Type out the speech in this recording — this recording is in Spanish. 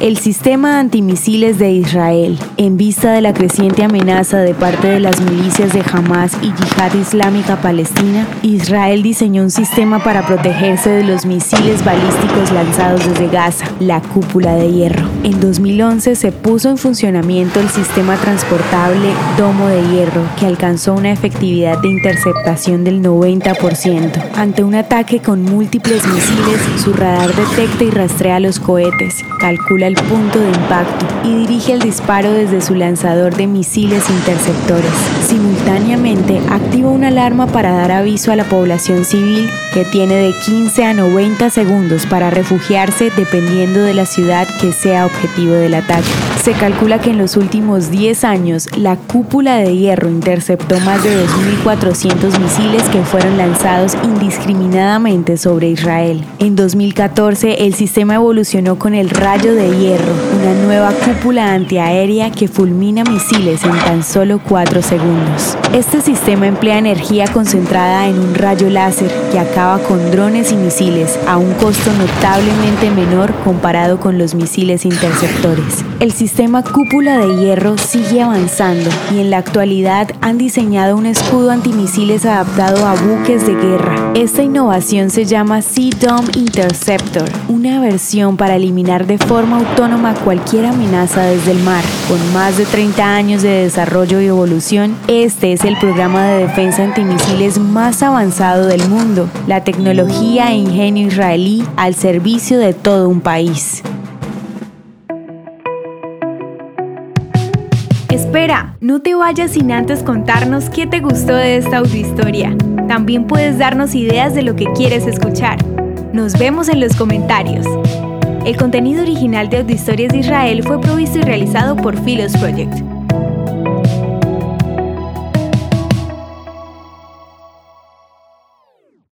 El sistema antimisiles de Israel, en vista de la creciente amenaza de parte de las milicias de Hamas y Yihad Islámica Palestina, Israel diseñó un sistema para protegerse de los misiles balísticos lanzados desde Gaza, la cúpula de hierro. En 2011 se puso en funcionamiento el sistema transportable Domo de Hierro, que alcanzó una efectividad de interceptación del 90%. Ante un ataque con múltiples misiles, su radar detecta y rastrea los cohetes, calcula el punto de impacto y dirige el disparo desde su lanzador de misiles interceptores. Simultáneamente, activa una alarma para dar aviso a la población civil que tiene de 15 a 90 segundos para refugiarse dependiendo de la ciudad que sea objetivo del ataque. Se calcula que en los últimos 10 años la cúpula de hierro interceptó más de 2.400 misiles que fueron lanzados indiscriminadamente sobre Israel. En 2014 el sistema evolucionó con el rayo de hierro, una nueva cúpula antiaérea que fulmina misiles en tan solo 4 segundos. Este sistema emplea energía concentrada en un rayo láser que acaba con drones y misiles a un costo notablemente menor comparado con los misiles interceptores. El sistema cúpula de hierro sigue avanzando y en la actualidad han diseñado un escudo antimisiles adaptado a buques de guerra. Esta innovación se llama Sea Dome Interceptor, una versión para eliminar de forma autónoma cualquier amenaza desde el mar. Con más de 30 años de desarrollo y evolución, este es el programa de defensa antimisiles más avanzado del mundo, la tecnología e ingenio israelí al servicio de todo un país. Espera, no te vayas sin antes contarnos qué te gustó de esta audiohistoria. También puedes darnos ideas de lo que quieres escuchar. Nos vemos en los comentarios. El contenido original de Audiohistorias de Israel fue provisto y realizado por Philos Project.